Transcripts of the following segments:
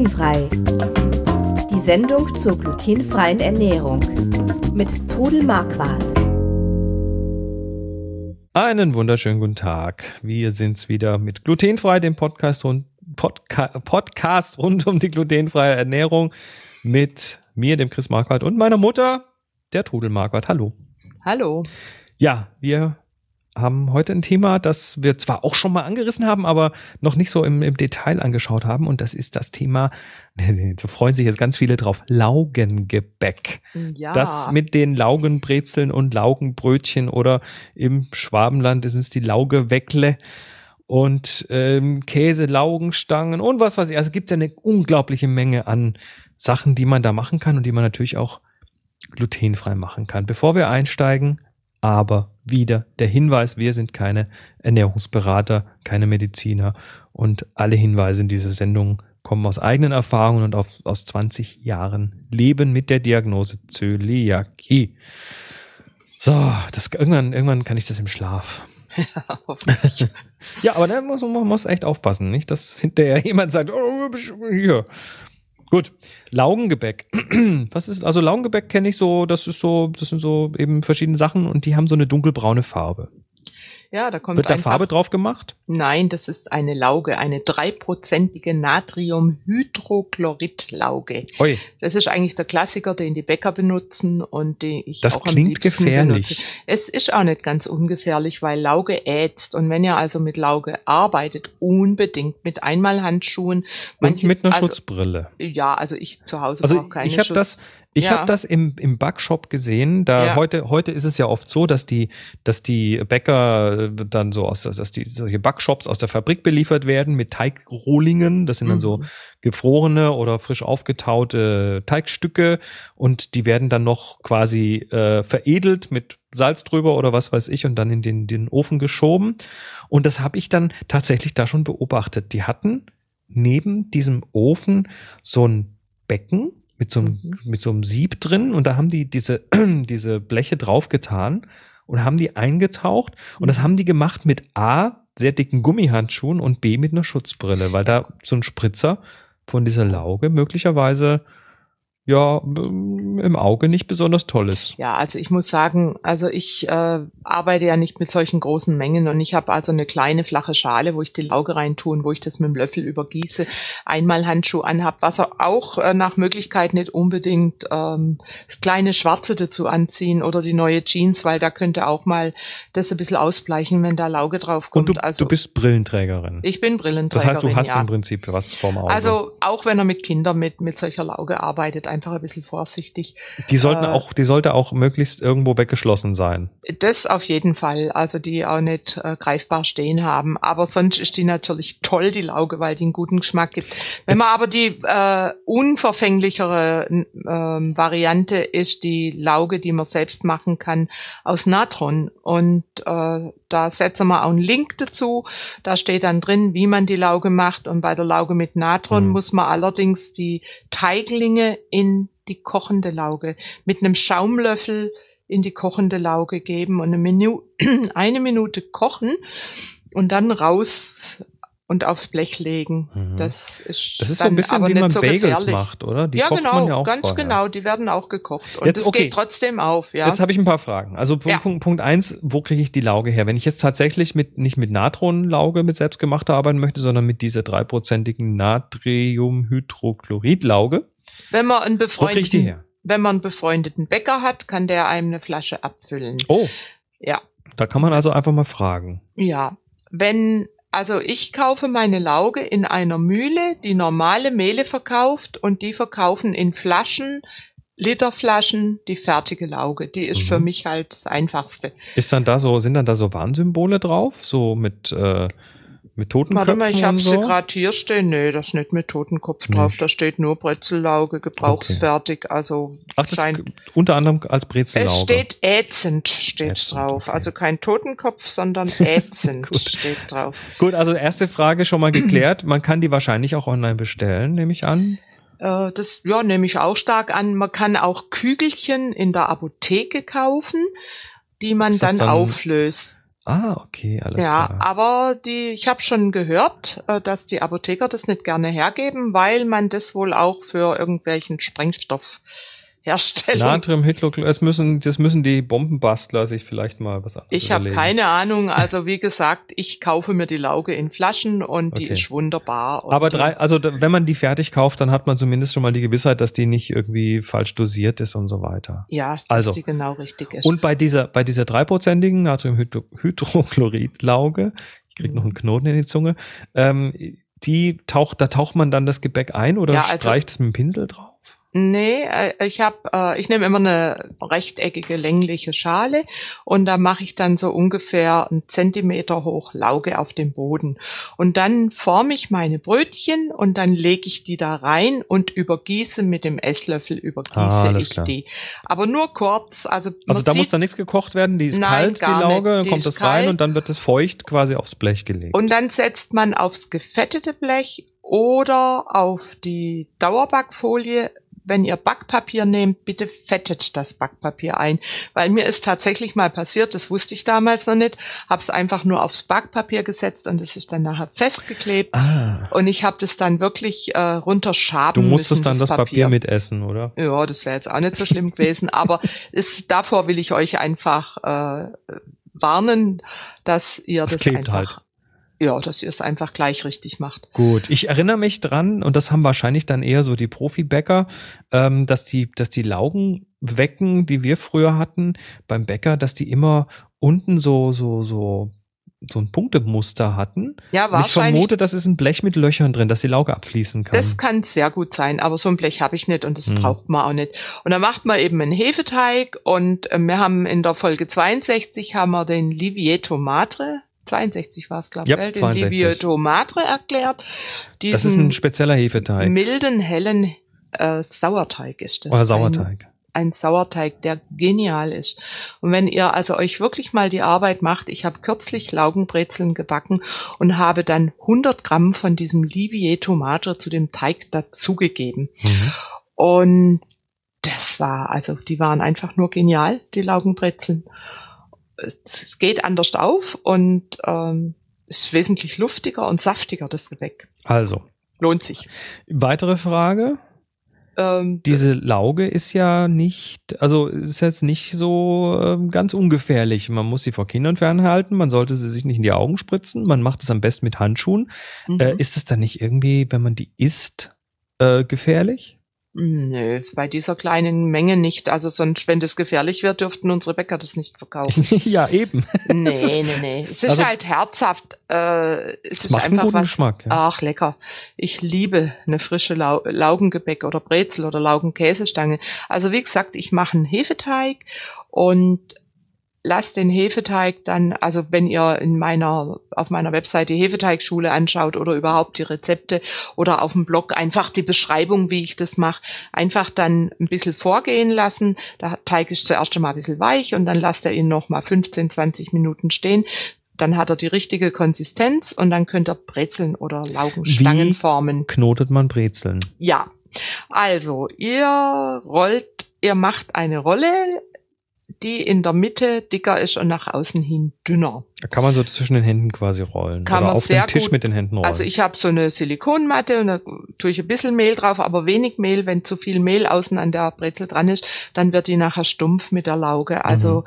Glutenfrei. Die Sendung zur glutenfreien Ernährung mit Trudel Marquardt. Einen wunderschönen guten Tag. Wir sind's wieder mit Glutenfrei, dem Podcast rund, Podca Podcast rund um die glutenfreie Ernährung mit mir, dem Chris Marquardt und meiner Mutter, der Trudel Marquardt. Hallo. Hallo. Ja, wir haben heute ein Thema, das wir zwar auch schon mal angerissen haben, aber noch nicht so im, im Detail angeschaut haben. Und das ist das Thema, da freuen sich jetzt ganz viele drauf, Laugengebäck. Ja. Das mit den Laugenbrezeln und Laugenbrötchen oder im Schwabenland ist es die Laugeweckle und ähm, Käse, Laugenstangen und was weiß ich. Also es gibt ja eine unglaubliche Menge an Sachen, die man da machen kann und die man natürlich auch glutenfrei machen kann. Bevor wir einsteigen, aber wieder der Hinweis, wir sind keine Ernährungsberater, keine Mediziner und alle Hinweise in dieser Sendung kommen aus eigenen Erfahrungen und auf, aus 20 Jahren Leben mit der Diagnose Zöliakie. So, das, irgendwann, irgendwann kann ich das im Schlaf. Ja, hoffentlich. Ja, aber da muss, man muss echt aufpassen, nicht, dass hinterher jemand sagt, oh, hier. Gut, Laugengebäck. Was ist, also Laugengebäck kenne ich so, das ist so, das sind so eben verschiedene Sachen und die haben so eine dunkelbraune Farbe. Ja, da kommt Wird da einfach, Farbe drauf gemacht? Nein, das ist eine Lauge, eine dreiprozentige Natriumhydrochloridlauge. Das ist eigentlich der Klassiker, den die Bäcker benutzen und den ich Das auch am klingt liebsten gefährlich. benutze. Es ist auch nicht ganz ungefährlich, weil Lauge ätzt und wenn ihr also mit Lauge arbeitet, unbedingt mit und Einmalhandschuhen. Manche- mit einer also, Schutzbrille. Ja, also ich zu Hause Also brauche keine ich habe Schutz. das, ich Ja. habe das im im Backshop gesehen. Da Ja. heute heute ist es ja oft so, dass die dass die Bäcker äh, dann so aus dass die solche Backshops aus der Fabrik beliefert werden mit Teigrohlingen. Das sind dann so Mhm. gefrorene oder frisch aufgetaute Teigstücke und die werden dann noch quasi äh, veredelt mit Salz drüber oder was weiß ich und dann in den den Ofen geschoben. Und das habe ich dann tatsächlich da schon beobachtet. Die hatten neben diesem Ofen so ein Becken mit so einem, Mhm. mit so einem Sieb drin und da haben die diese, diese Bleche draufgetan und haben die eingetaucht und das Mhm. haben die gemacht mit A, sehr dicken Gummihandschuhen und B mit einer Schutzbrille, weil da so ein Spritzer von dieser Lauge möglicherweise ja im Auge nicht besonders toll ist. Ja, also ich muss sagen, also ich äh, arbeite ja nicht mit solchen großen Mengen und ich habe also eine kleine flache Schale, wo ich die Lauge reintue und wo ich das mit dem Löffel übergieße, einmal Handschuh anhab, was auch äh, nach Möglichkeit nicht unbedingt ähm, das kleine Schwarze dazu anziehen oder die neue Jeans, weil da könnte auch mal das ein bisschen ausbleichen, wenn da Lauge drauf Und kommt. du, also du bist Brillenträgerin. ich bin das Brillenträgerin. heißt, du hast ja. im Prinzip was vorm Auge. Also auch wenn er mit Kindern mit, mit solcher Lauge arbeitet, einfach ein bisschen vorsichtig. die sollten äh, auch, die sollte auch möglichst irgendwo weggeschlossen sein. Das auf jeden Fall, also die auch nicht äh, greifbar stehen haben. Aber sonst ist die natürlich toll, die Lauge, weil die einen guten Geschmack gibt. Wenn man Jetzt- aber die äh, unverfänglichere ähm, Variante ist die Lauge, die man selbst machen kann aus Natron. Und äh, da setzen wir auch einen Link dazu. Da steht dann drin, wie man die Lauge macht. Und bei der Lauge mit Natron Mhm. muss man allerdings die Teiglinge in die kochende Lauge mit einem Schaumlöffel in die kochende Lauge geben und eine, Minu eine Minute kochen und dann raus und aufs Blech legen. Mhm. Das ist, Das ist so ein bisschen wie man so Bagels gefährlich. macht, oder? Die ja, kocht genau, man ja auch ganz vorher. genau. Die werden auch gekocht. Und es okay. geht trotzdem auf, ja. Jetzt habe ich ein paar Fragen. Also Punkt, Ja. Punkt, Punkt eins, wo kriege ich die Lauge her? Wenn ich jetzt tatsächlich mit nicht mit Natronlauge mit selbstgemachter arbeiten möchte, sondern mit dieser dreiprozentigen Natriumhydrochloridlauge, wenn man einen befreundeten, wenn man einen befreundeten Bäcker hat, kann der einem eine Flasche abfüllen. Oh, Ja. da kann man also einfach mal fragen. Ja, wenn, also ich kaufe meine Lauge in einer Mühle, die normale Mehle verkauft und die verkaufen in Flaschen, Literflaschen, die fertige Lauge. Die ist Mhm. für mich halt das Einfachste. Ist dann da so, sind dann da so Warnsymbole drauf? So mit, äh, mit Totenköpfen Warte mal, ich habe und sie so? gerade hier stehen. Nee, das ist nicht mit Totenkopf drauf. Nicht. Da steht nur Bretzellauge, gebrauchsfertig. Also Ach, das scheint- unter anderem als Brezellauge. es steht ätzend steht Ätzend, drauf. okay. Also kein Totenkopf, sondern ätzend steht drauf. Gut, also erste Frage schon mal geklärt. Man kann die wahrscheinlich auch online bestellen, nehme ich an. Äh, das ja, nehme ich auch stark an. Man kann auch Kügelchen in der Apotheke kaufen, die man dann, dann- auflöst. Ah, okay, alles ja, klar. aber die, ich habe schon gehört, äh, dass die Apotheker das nicht gerne hergeben, weil man das wohl auch für irgendwelchen Sprengstoff Herstellung. Natriumhydrochlorid, es müssen, das müssen die Bombenbastler sich vielleicht mal was anderes Ich habe keine Ahnung. Also wie gesagt, ich kaufe mir die Lauge in Flaschen und die Okay. ist wunderbar. Und Aber die- drei, also wenn man die fertig kauft, dann hat man zumindest schon mal die Gewissheit, dass die nicht irgendwie falsch dosiert ist und so weiter. Ja, dass Also. die genau richtig ist. Und bei dieser, bei dieser dreiprozentigen Natriumhydrochlorid-Lauge, ich krieg noch einen Knoten in die Zunge, ähm, die taucht, da taucht man dann das Gebäck ein oder Ja, also- streicht es mit dem Pinsel drauf? Nee, äh, ich habe, äh, ich nehme immer eine rechteckige längliche Schale und da mache ich dann so ungefähr einen Zentimeter hoch Lauge auf dem Boden und dann forme ich meine Brötchen und dann lege ich die da rein und übergieße mit dem Esslöffel übergieße Ah, ich klar. die. Aber nur kurz, also Also da muss sieht- dann nichts gekocht werden, die ist Nein, kalt, die Lauge, dann kommt das rein kalt. und dann wird es feucht quasi aufs Blech gelegt. Und dann setzt man aufs gefettete Blech oder auf die Dauerbackfolie. Wenn ihr Backpapier nehmt, bitte fettet das Backpapier ein. Weil mir ist tatsächlich mal passiert, das wusste ich damals noch nicht, habe es einfach nur aufs Backpapier gesetzt und es ist dann nachher festgeklebt. ah, Und ich habe das dann wirklich äh, runterschaben du musstest müssen, dann das Papier, mitessen, oder? ja, das wäre jetzt auch nicht so schlimm gewesen, aber es, davor will ich euch einfach äh, warnen, dass ihr das klebt einfach, halt. Ja, dass ihr es einfach gleich richtig macht. Gut, ich erinnere mich dran, und das haben wahrscheinlich dann eher so die Profibäcker, ähm, dass die, dass die Laugenwecken, die wir früher hatten beim Bäcker, dass die immer unten so, so, so, so ein Punktemuster hatten. Ja, Und ich wahrscheinlich. vermute, das ist ein Blech mit Löchern drin, dass die Lauge abfließen kann. Das kann sehr gut sein, aber so ein Blech habe ich nicht und das Hm. braucht man auch nicht. Und dann macht man eben einen Hefeteig und äh, wir haben in der Folge 62 haben wir den Livieto Matre, 62 war es, glaube ich, Ja, den 62. Livieto Matre erklärt. Das ist ein spezieller Hefeteig. milden, hellen äh, Sauerteig ist das. Oder Ein- Sauerteig. ein Sauerteig, der genial ist. Und wenn ihr also euch wirklich mal die Arbeit macht, ich habe kürzlich Laugenbrezeln gebacken und habe dann 100 Gramm von diesem Livier Tomate zu dem Teig dazugegeben. Mhm. Und das war, also die waren einfach nur genial, die Laugenbrezeln. Es, geht anders auf und ähm, ist wesentlich luftiger und saftiger, das Gebäck. Also, Lohnt sich. weitere Frage. Ähm, Diese Lauge ist ja nicht, also ist jetzt nicht so ähm, ganz ungefährlich. Man muss sie vor Kindern fernhalten, man sollte sie sich nicht in die Augen spritzen, man macht es am besten mit Handschuhen. mhm. Äh, ist es dann nicht irgendwie, wenn man die isst, äh, gefährlich? Nö, bei dieser kleinen Menge nicht. Also sonst, wenn das gefährlich wird, dürften unsere Bäcker das nicht verkaufen. ja, eben. nee, nee, nee. Es ist Also- halt herzhaft. Äh, es ist macht einen einfach guten was. Geschmack. Ja. Ach, lecker. Ich liebe eine frische Lau Laugengebäck oder Brezel oder Laugenkäsestange. Also wie gesagt, ich mache einen Hefeteig und lass den Hefeteig dann, also wenn ihr in meiner, auf meiner Webseite die Hefeteigschule anschaut oder überhaupt die Rezepte oder auf dem Blog einfach die Beschreibung, wie ich das mache, einfach dann ein bisschen vorgehen lassen. Der Teig ist zuerst einmal ein bisschen weich und dann lasst ihr ihn noch mal 15, 20 Minuten stehen. Dann hat er die richtige Konsistenz und dann könnt ihr Brezeln oder Laugenstangen Wie? formen. Knotet man Brezeln. Ja, also ihr rollt, ihr macht eine Rolle, die in der Mitte dicker ist und nach außen hin dünner. Da kann man so zwischen den Händen quasi rollen. Kann Oder man auf sehr dem Tisch gut- mit den Händen rollen. Also ich habe so eine Silikonmatte und da tue ich ein bisschen Mehl drauf, aber wenig Mehl. Wenn zu viel Mehl außen an der Brezel dran ist, dann wird die nachher stumpf mit der Lauge. Also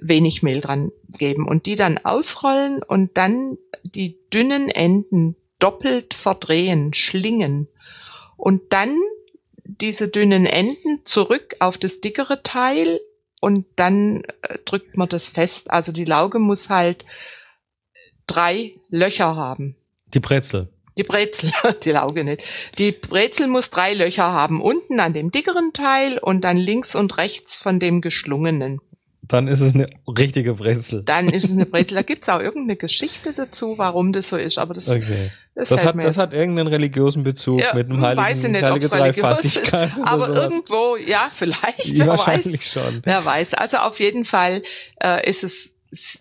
wenig Mehl dran geben und die dann ausrollen und dann die dünnen Enden doppelt verdrehen, schlingen und dann diese dünnen Enden zurück auf das dickere Teil und dann äh, drückt man das fest. Also die Lauge muss halt drei Löcher haben. die Brezel. Die Brezel, die Lauge nicht. Die Brezel muss drei Löcher haben. Unten an dem dickeren Teil und dann links und rechts von dem geschlungenen. Dann ist es eine richtige Brezel. Dann ist es eine Brezel. Da gibt's auch irgendeine Geschichte dazu, warum das so ist. Aber das, Okay. Das, Das hat, das hat irgendeinen religiösen Bezug Ja, mit einem weiß heiligen, ich nicht, heilige Dreifaltigkeit aber sowas. irgendwo, ja, vielleicht, wer wahrscheinlich weiß. schon. Wer weiß. Also auf jeden Fall äh, ist es, es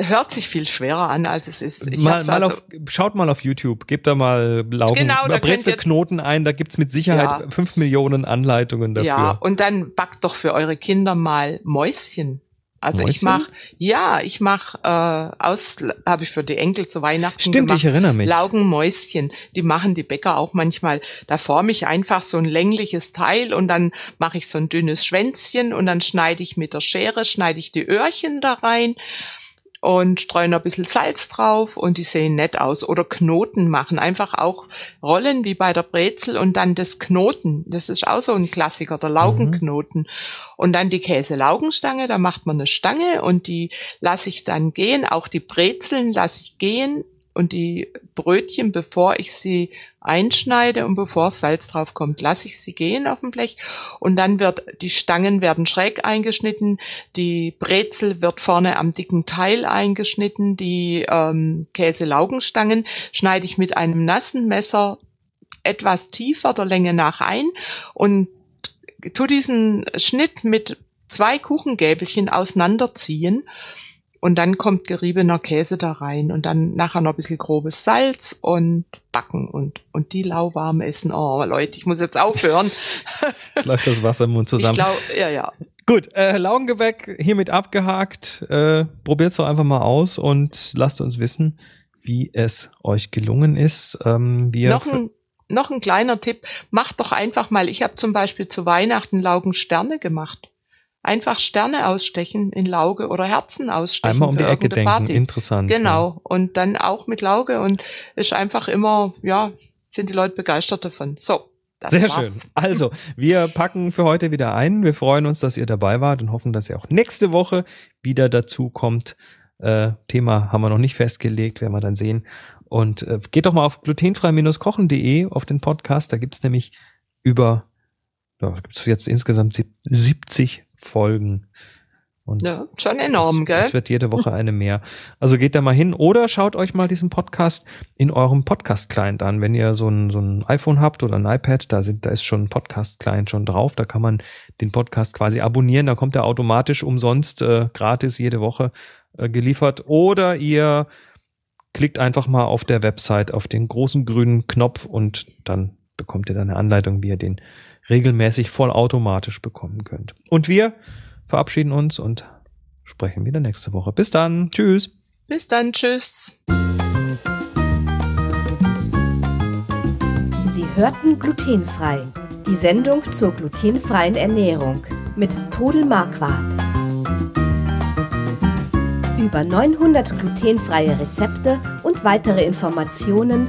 hört sich viel schwerer an, als es ist. Ich mal, mal also, auf, schaut mal auf YouTube, gebt da mal Laugen, Genau, da Brezelknoten ein, da gibt's mit Sicherheit Ja. fünf Millionen Anleitungen dafür. Ja, und dann backt doch für eure Kinder mal Mäuschen. Also Mäuschen? ich mache, ja, ich mache äh, aus, habe ich für die Enkel zu Weihnachten Stimmt, gemacht. ich erinnere mich. Laugenmäuschen, die machen die Bäcker auch manchmal. Da forme ich einfach so ein längliches Teil und dann mache ich so ein dünnes Schwänzchen und dann schneide ich mit der Schere, schneide ich die Öhrchen da rein und streue noch ein bisschen Salz drauf und die sehen nett aus. Oder Knoten machen, einfach auch Rollen wie bei der Brezel und dann das Knoten. Das ist auch so ein Klassiker, der Laugenknoten. Und dann die Käse-Laugenstange, da macht man eine Stange und die lasse ich dann gehen. Auch die Brezeln lasse ich gehen und die Brötchen, bevor ich sie einschneide und bevor Salz drauf kommt, lasse ich sie gehen auf dem Blech. Und dann wird die Stangen werden schräg eingeschnitten, die Brezel wird vorne am dicken Teil eingeschnitten, die ähm, Käse-Laugenstangen schneide ich mit einem nassen Messer etwas tiefer der Länge nach ein und tu diesen Schnitt mit zwei Kuchengäbelchen auseinanderziehen und dann kommt geriebener Käse da rein und dann nachher noch ein bisschen grobes Salz und backen und, und die lauwarm essen. Oh Leute, ich muss jetzt aufhören. Jetzt läuft das Wasser im Mund Ich zusammen. glaube, ja, ja. Gut, äh, Laugengebäck hiermit abgehakt. Äh, probiert's doch einfach mal aus und lasst uns wissen, wie es euch gelungen ist. Ähm, wir Noch ein, noch ein kleiner Tipp, macht doch einfach mal, ich habe zum Beispiel zu Weihnachten Laugensterne gemacht. Einfach Sterne ausstechen in Lauge oder Herzen ausstechen. einmal um die Ecke denken. Party. Interessant. Genau. Und dann auch mit Lauge und ist einfach immer, ja, sind die Leute begeistert davon. So. Das Sehr war's. schön. Also, wir packen für heute wieder ein. Wir freuen uns, dass ihr dabei wart und hoffen, dass ihr auch nächste Woche wieder dazu kommt. Äh, Thema haben wir noch nicht festgelegt, werden wir dann sehen. Und äh, geht doch mal auf glutenfrei-kochen.de auf den Podcast. Da gibt's nämlich über, ja, da gibt's jetzt insgesamt sieb- 70 Folgen. Und Ja, schon enorm, es, gell? Es wird jede Woche eine mehr. Also geht da mal hin oder schaut euch mal diesen Podcast in eurem Podcast-Client an. Wenn ihr so ein, so ein iPhone habt oder ein iPad, da, sind, da ist schon ein Podcast-Client schon drauf. Da kann man den Podcast quasi abonnieren. Da kommt er automatisch umsonst, äh, gratis jede Woche äh, geliefert. Oder ihr klickt einfach mal auf der Website auf den großen grünen Knopf und dann bekommt ihr dann eine Anleitung, wie ihr den regelmäßig vollautomatisch bekommen könnt. Und wir verabschieden uns und sprechen wieder nächste Woche. Bis dann. Tschüss. Bis dann, tschüss. Sie hörten glutenfrei. Die Sendung zur glutenfreien Ernährung mit Todel Marquardt. Über 900 glutenfreie Rezepte und weitere Informationen